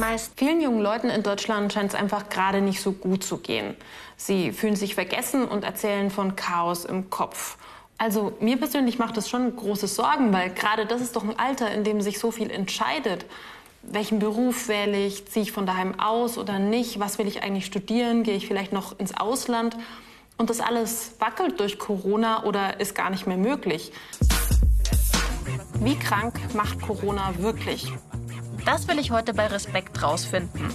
meisten. Vielen jungen Leuten in Deutschland scheint es einfach gerade nicht so gut zu gehen. Sie fühlen sich vergessen und erzählen von Chaos im Kopf. Also mir persönlich macht das schon große Sorgen, weil gerade das ist doch ein Alter, in dem sich so viel entscheidet. Welchen Beruf wähle ich? Ziehe ich von daheim aus oder nicht? Was will ich eigentlich studieren? Gehe ich vielleicht noch ins Ausland? Und das alles wackelt durch Corona oder ist gar nicht mehr möglich. Wie krank macht Corona wirklich? Das will ich heute bei Respekt rausfinden.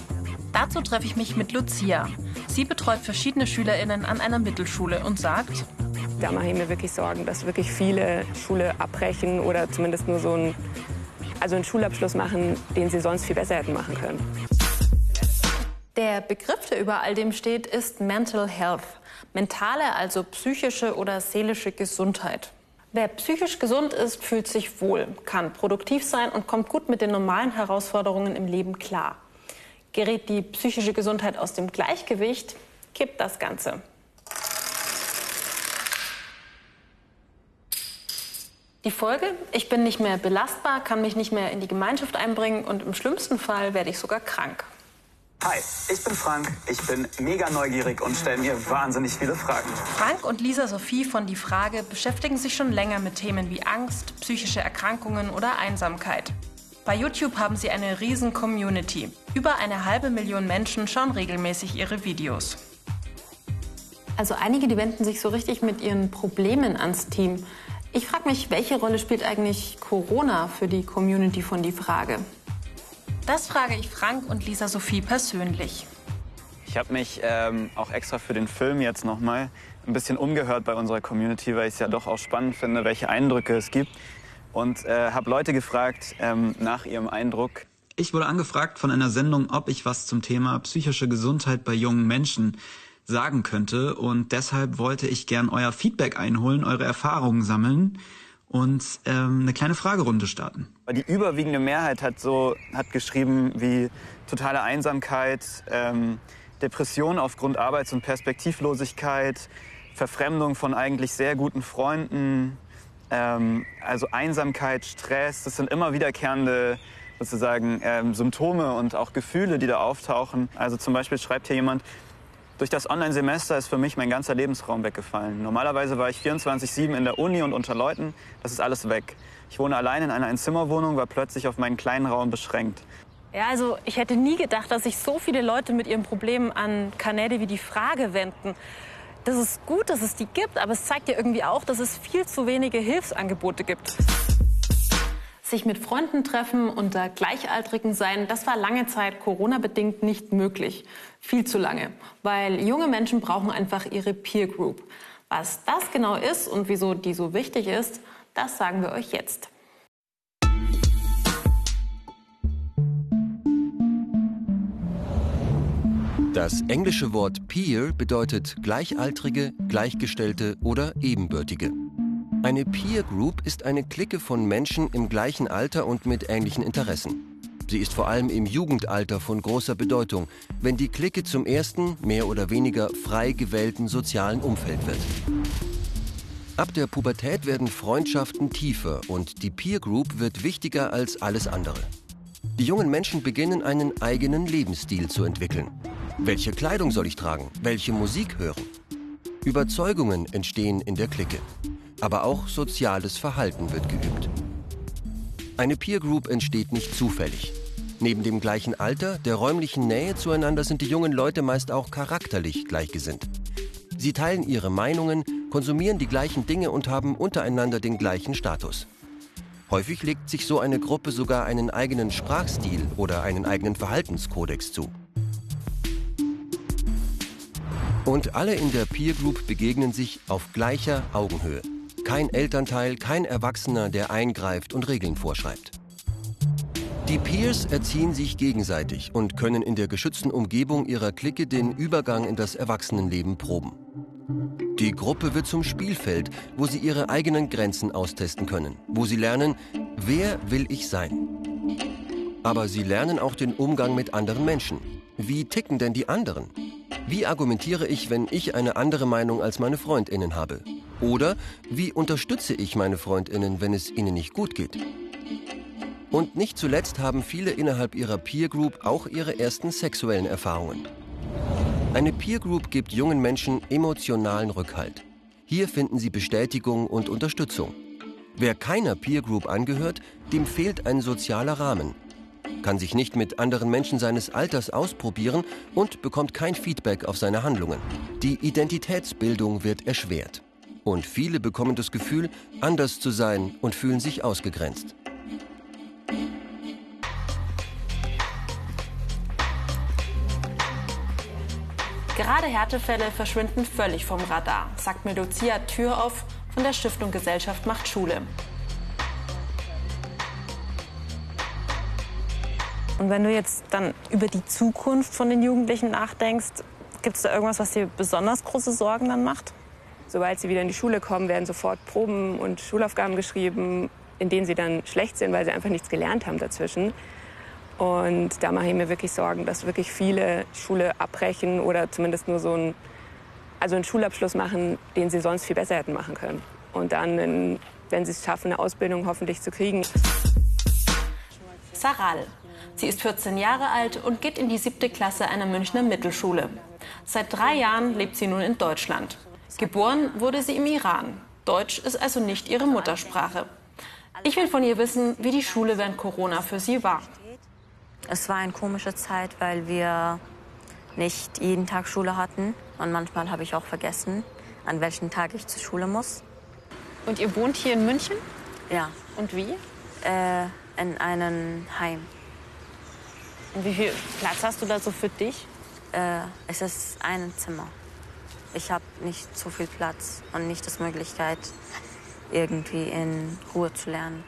Dazu treffe ich mich mit Lucia. Sie betreut verschiedene SchülerInnen an einer Mittelschule und sagt, da mache ich mir wirklich Sorgen, dass wirklich viele Schule abbrechen oder zumindest nur so einen, also einen Schulabschluss machen, den sie sonst viel besser hätten machen können. Der Begriff, der über all dem steht, ist Mental Health. Mentale, also psychische oder seelische Gesundheit. Wer psychisch gesund ist, fühlt sich wohl, kann produktiv sein und kommt gut mit den normalen Herausforderungen im Leben klar. Gerät die psychische Gesundheit aus dem Gleichgewicht, kippt das Ganze. Die Folge, ich bin nicht mehr belastbar, kann mich nicht mehr in die Gemeinschaft einbringen und im schlimmsten Fall werde ich sogar krank. Hi, ich bin Frank. Ich bin mega neugierig und stelle mir wahnsinnig viele Fragen. Frank und Lisa Sophie von Die Frage beschäftigen sich schon länger mit Themen wie Angst, psychische Erkrankungen oder Einsamkeit. Bei YouTube haben sie eine riesen Community. Über eine halbe Million Menschen schauen regelmäßig ihre Videos. Also einige, die wenden sich so richtig mit ihren Problemen ans Team. Ich frage mich, welche Rolle spielt eigentlich Corona für die Community von Die Frage? Das frage ich Frank und Lisa Sophie persönlich. Ich habe mich ähm, auch extra für den Film jetzt noch mal ein bisschen umgehört bei unserer Community, weil ich es ja doch auch spannend finde, welche Eindrücke es gibt. Und äh, habe Leute gefragt ähm, nach ihrem Eindruck. Ich wurde angefragt von einer Sendung, ob ich was zum Thema psychische Gesundheit bei jungen Menschen sagen könnte. Und deshalb wollte ich gern euer Feedback einholen, eure Erfahrungen sammeln und ähm, eine kleine Fragerunde starten. Die überwiegende Mehrheit hat so hat geschrieben wie totale Einsamkeit, ähm, Depression aufgrund Arbeits- und Perspektivlosigkeit, Verfremdung von eigentlich sehr guten Freunden, ähm, also Einsamkeit, Stress. Das sind immer wiederkehrende sozusagen ähm, Symptome und auch Gefühle, die da auftauchen. Also zum Beispiel schreibt hier jemand, durch das Online-Semester ist für mich mein ganzer Lebensraum weggefallen. Normalerweise war ich 24-7 in der Uni und unter Leuten. Das ist alles weg. Ich wohne allein in einer Einzimmerwohnung, war plötzlich auf meinen kleinen Raum beschränkt. Ja, also ich hätte nie gedacht, dass sich so viele Leute mit ihren Problemen an Kanäle wie die Frage wenden. Das ist gut, dass es die gibt, aber es zeigt ja irgendwie auch, dass es viel zu wenige Hilfsangebote gibt. Sich mit Freunden treffen, unter Gleichaltrigen sein, das war lange Zeit Corona-bedingt nicht möglich. Viel zu lange. Weil junge Menschen brauchen einfach ihre Peer Group. Was das genau ist und wieso die so wichtig ist, das sagen wir euch jetzt. Das englische Wort Peer bedeutet Gleichaltrige, Gleichgestellte oder Ebenbürtige. Eine Peer Group ist eine Clique von Menschen im gleichen Alter und mit ähnlichen Interessen. Sie ist vor allem im Jugendalter von großer Bedeutung, wenn die Clique zum ersten, mehr oder weniger frei gewählten sozialen Umfeld wird. Ab der Pubertät werden Freundschaften tiefer und die Peer Group wird wichtiger als alles andere. Die jungen Menschen beginnen einen eigenen Lebensstil zu entwickeln. Welche Kleidung soll ich tragen? Welche Musik hören? Überzeugungen entstehen in der Clique aber auch soziales Verhalten wird geübt. Eine Peer Group entsteht nicht zufällig. Neben dem gleichen Alter, der räumlichen Nähe zueinander sind die jungen Leute meist auch charakterlich gleichgesinnt. Sie teilen ihre Meinungen, konsumieren die gleichen Dinge und haben untereinander den gleichen Status. Häufig legt sich so eine Gruppe sogar einen eigenen Sprachstil oder einen eigenen Verhaltenskodex zu. Und alle in der Peer Group begegnen sich auf gleicher Augenhöhe. Kein Elternteil, kein Erwachsener, der eingreift und Regeln vorschreibt. Die Peers erziehen sich gegenseitig und können in der geschützten Umgebung ihrer Clique den Übergang in das Erwachsenenleben proben. Die Gruppe wird zum Spielfeld, wo sie ihre eigenen Grenzen austesten können, wo sie lernen, wer will ich sein. Aber sie lernen auch den Umgang mit anderen Menschen. Wie ticken denn die anderen? Wie argumentiere ich, wenn ich eine andere Meinung als meine Freundinnen habe? Oder wie unterstütze ich meine Freundinnen, wenn es ihnen nicht gut geht? Und nicht zuletzt haben viele innerhalb ihrer Peer Group auch ihre ersten sexuellen Erfahrungen. Eine Peer Group gibt jungen Menschen emotionalen Rückhalt. Hier finden sie Bestätigung und Unterstützung. Wer keiner Peer Group angehört, dem fehlt ein sozialer Rahmen, kann sich nicht mit anderen Menschen seines Alters ausprobieren und bekommt kein Feedback auf seine Handlungen. Die Identitätsbildung wird erschwert. Und viele bekommen das Gefühl, anders zu sein und fühlen sich ausgegrenzt. Gerade Härtefälle verschwinden völlig vom Radar, sagt mir Lucia Türoff von der Stiftung Gesellschaft macht Schule. Und wenn du jetzt dann über die Zukunft von den Jugendlichen nachdenkst, gibt es da irgendwas, was dir besonders große Sorgen dann macht? Sobald sie wieder in die Schule kommen, werden sofort Proben und Schulaufgaben geschrieben, in denen sie dann schlecht sind, weil sie einfach nichts gelernt haben dazwischen. Und da mache ich mir wirklich Sorgen, dass wirklich viele Schule abbrechen oder zumindest nur so einen, also einen Schulabschluss machen, den sie sonst viel besser hätten machen können. Und dann, wenn sie es schaffen, eine Ausbildung hoffentlich zu kriegen. Saral, Sie ist 14 Jahre alt und geht in die siebte Klasse einer Münchner Mittelschule. Seit drei Jahren lebt sie nun in Deutschland. Geboren wurde sie im Iran. Deutsch ist also nicht ihre Muttersprache. Ich will von ihr wissen, wie die Schule während Corona für sie war. Es war eine komische Zeit, weil wir nicht jeden Tag Schule hatten. Und manchmal habe ich auch vergessen, an welchem Tag ich zur Schule muss. Und ihr wohnt hier in München? Ja. Und wie? Äh, in einem Heim. Und wie viel Platz hast du da so für dich? Äh, es ist ein Zimmer. Ich habe nicht so viel Platz und nicht die Möglichkeit, irgendwie in Ruhe zu lernen.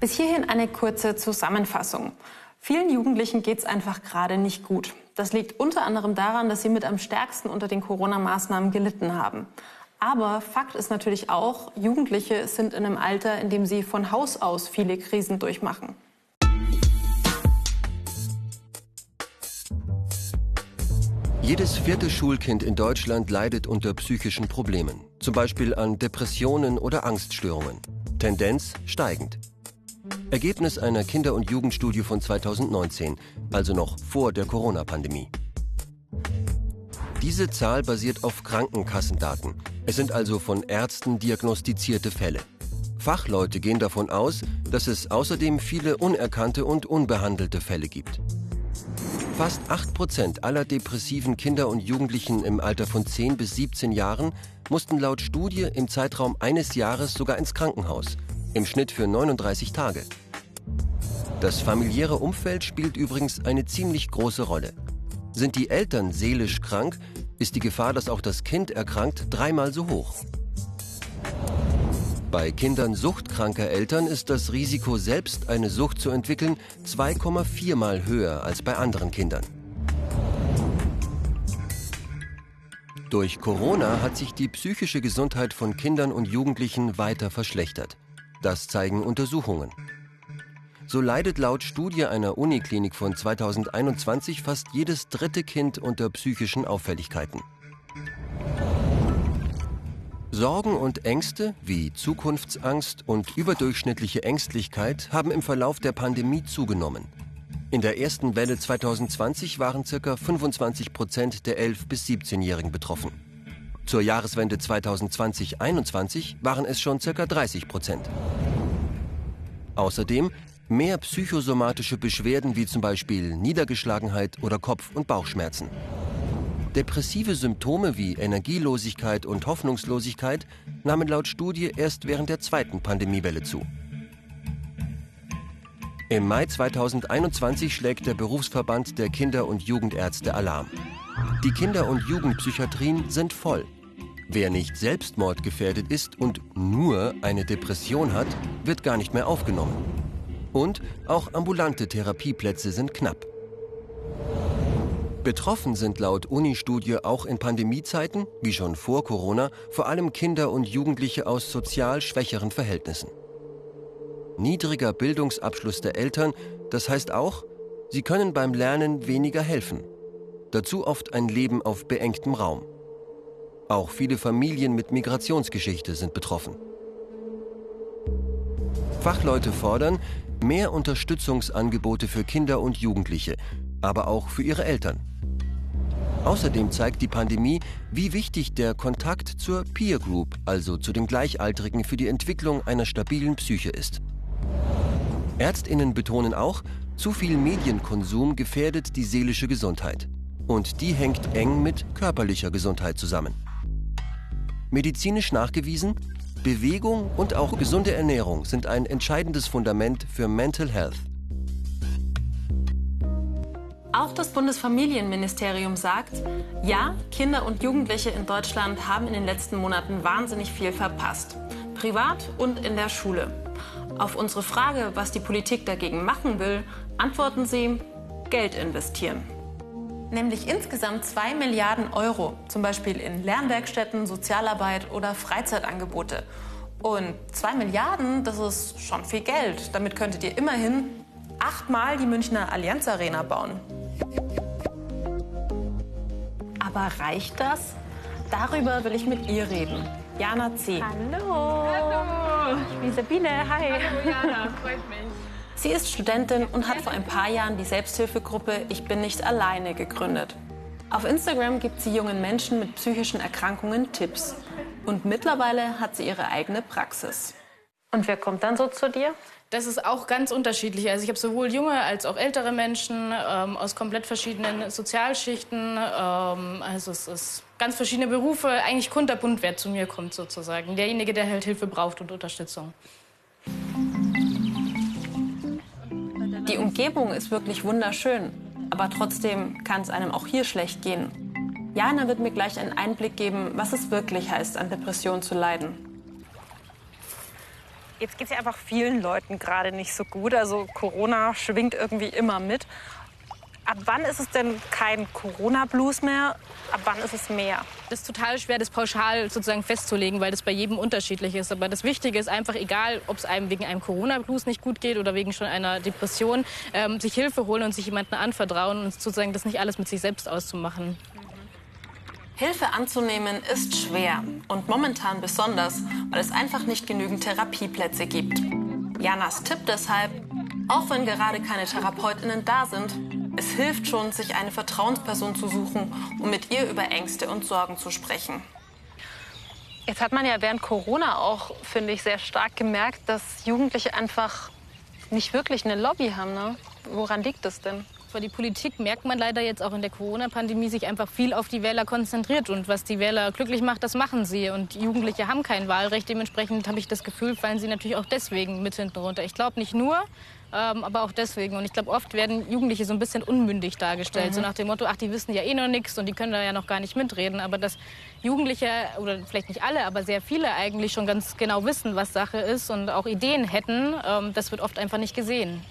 Bis hierhin eine kurze Zusammenfassung. Vielen Jugendlichen geht es einfach gerade nicht gut. Das liegt unter anderem daran, dass sie mit am stärksten unter den Corona-Maßnahmen gelitten haben. Aber Fakt ist natürlich auch, Jugendliche sind in einem Alter, in dem sie von Haus aus viele Krisen durchmachen. Jedes vierte Schulkind in Deutschland leidet unter psychischen Problemen, zum Beispiel an Depressionen oder Angststörungen. Tendenz steigend. Ergebnis einer Kinder- und Jugendstudie von 2019, also noch vor der Corona-Pandemie. Diese Zahl basiert auf Krankenkassendaten. Es sind also von Ärzten diagnostizierte Fälle. Fachleute gehen davon aus, dass es außerdem viele unerkannte und unbehandelte Fälle gibt. Fast 8% aller depressiven Kinder und Jugendlichen im Alter von 10 bis 17 Jahren mussten laut Studie im Zeitraum eines Jahres sogar ins Krankenhaus, im Schnitt für 39 Tage. Das familiäre Umfeld spielt übrigens eine ziemlich große Rolle. Sind die Eltern seelisch krank, ist die Gefahr, dass auch das Kind erkrankt, dreimal so hoch. Bei Kindern suchtkranker Eltern ist das Risiko, selbst eine Sucht zu entwickeln, 2,4 mal höher als bei anderen Kindern. Durch Corona hat sich die psychische Gesundheit von Kindern und Jugendlichen weiter verschlechtert. Das zeigen Untersuchungen. So leidet laut Studie einer Uniklinik von 2021 fast jedes dritte Kind unter psychischen Auffälligkeiten. Sorgen und Ängste wie Zukunftsangst und überdurchschnittliche Ängstlichkeit haben im Verlauf der Pandemie zugenommen. In der ersten Welle 2020 waren ca. 25 Prozent der 11- bis 17-Jährigen betroffen. Zur Jahreswende 2020-21 waren es schon ca. 30 Prozent. Außerdem mehr psychosomatische Beschwerden wie zum Beispiel Niedergeschlagenheit oder Kopf- und Bauchschmerzen. Depressive Symptome wie Energielosigkeit und Hoffnungslosigkeit nahmen laut Studie erst während der zweiten Pandemiewelle zu. Im Mai 2021 schlägt der Berufsverband der Kinder- und Jugendärzte Alarm. Die Kinder- und Jugendpsychiatrien sind voll. Wer nicht selbstmordgefährdet ist und nur eine Depression hat, wird gar nicht mehr aufgenommen. Und auch ambulante Therapieplätze sind knapp. Betroffen sind laut Uni-Studie auch in Pandemiezeiten, wie schon vor Corona, vor allem Kinder und Jugendliche aus sozial schwächeren Verhältnissen. Niedriger Bildungsabschluss der Eltern, das heißt auch, sie können beim Lernen weniger helfen. Dazu oft ein Leben auf beengtem Raum. Auch viele Familien mit Migrationsgeschichte sind betroffen. Fachleute fordern, Mehr Unterstützungsangebote für Kinder und Jugendliche, aber auch für ihre Eltern. Außerdem zeigt die Pandemie, wie wichtig der Kontakt zur Peer Group, also zu den Gleichaltrigen, für die Entwicklung einer stabilen Psyche ist. Ärztinnen betonen auch, zu viel Medienkonsum gefährdet die seelische Gesundheit. Und die hängt eng mit körperlicher Gesundheit zusammen. Medizinisch nachgewiesen, Bewegung und auch gesunde Ernährung sind ein entscheidendes Fundament für Mental Health. Auch das Bundesfamilienministerium sagt, ja, Kinder und Jugendliche in Deutschland haben in den letzten Monaten wahnsinnig viel verpasst. Privat und in der Schule. Auf unsere Frage, was die Politik dagegen machen will, antworten sie, Geld investieren. Nämlich insgesamt 2 Milliarden Euro, zum Beispiel in Lernwerkstätten, Sozialarbeit oder Freizeitangebote. Und 2 Milliarden, das ist schon viel Geld. Damit könntet ihr immerhin achtmal die Münchner Allianz Arena bauen. Aber reicht das? Darüber will ich mit ihr reden. Jana C. Hallo. Hallo. Ich bin Sabine. Hi. Hallo Jana, freut mich. Sie ist Studentin und hat vor ein paar Jahren die Selbsthilfegruppe Ich bin nicht alleine gegründet. Auf Instagram gibt sie jungen Menschen mit psychischen Erkrankungen Tipps. Und mittlerweile hat sie ihre eigene Praxis. Und wer kommt dann so zu dir? Das ist auch ganz unterschiedlich. Also ich habe sowohl junge als auch ältere Menschen ähm, aus komplett verschiedenen Sozialschichten. Ähm, also es ist ganz verschiedene Berufe. Eigentlich kunterbunt, wer zu mir kommt sozusagen. Derjenige, der halt Hilfe braucht und Unterstützung. Die Umgebung ist wirklich wunderschön. Aber trotzdem kann es einem auch hier schlecht gehen. Jana wird mir gleich einen Einblick geben, was es wirklich heißt, an Depressionen zu leiden. Jetzt geht es ja einfach vielen Leuten gerade nicht so gut. Also Corona schwingt irgendwie immer mit. Ab wann ist es denn kein Corona-Blues mehr? Ab wann ist es mehr? Das ist total schwer, das pauschal sozusagen festzulegen, weil das bei jedem unterschiedlich ist. Aber das Wichtige ist einfach, egal, ob es einem wegen einem Corona-Blues nicht gut geht oder wegen schon einer Depression, ähm, sich Hilfe holen und sich jemandem anvertrauen und sozusagen das nicht alles mit sich selbst auszumachen. Hilfe anzunehmen ist schwer und momentan besonders, weil es einfach nicht genügend Therapieplätze gibt. Janas Tipp deshalb, auch wenn gerade keine Therapeutinnen da sind, es hilft schon, sich eine Vertrauensperson zu suchen, um mit ihr über Ängste und Sorgen zu sprechen. Jetzt hat man ja während Corona auch, finde ich, sehr stark gemerkt, dass Jugendliche einfach nicht wirklich eine Lobby haben. Ne? Woran liegt das denn? Für die Politik merkt man leider jetzt auch in der Corona-Pandemie sich einfach viel auf die Wähler konzentriert. Und was die Wähler glücklich macht, das machen sie. Und Jugendliche haben kein Wahlrecht. Dementsprechend habe ich das Gefühl, fallen sie natürlich auch deswegen mit hinten runter. Ich glaube nicht nur, ähm, aber auch deswegen. Und ich glaube, oft werden Jugendliche so ein bisschen unmündig dargestellt. Mhm. So nach dem Motto, ach, die wissen ja eh noch nichts und die können da ja noch gar nicht mitreden. Aber dass Jugendliche, oder vielleicht nicht alle, aber sehr viele eigentlich schon ganz genau wissen, was Sache ist und auch Ideen hätten, ähm, das wird oft einfach nicht gesehen.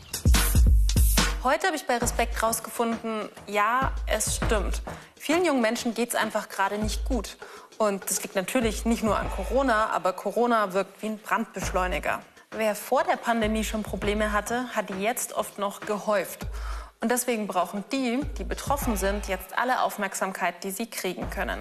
Heute habe ich bei Respekt herausgefunden, ja, es stimmt. Vielen jungen Menschen geht es einfach gerade nicht gut. Und das liegt natürlich nicht nur an Corona, aber Corona wirkt wie ein Brandbeschleuniger. Wer vor der Pandemie schon Probleme hatte, hat die jetzt oft noch gehäuft. Und deswegen brauchen die, die betroffen sind, jetzt alle Aufmerksamkeit, die sie kriegen können.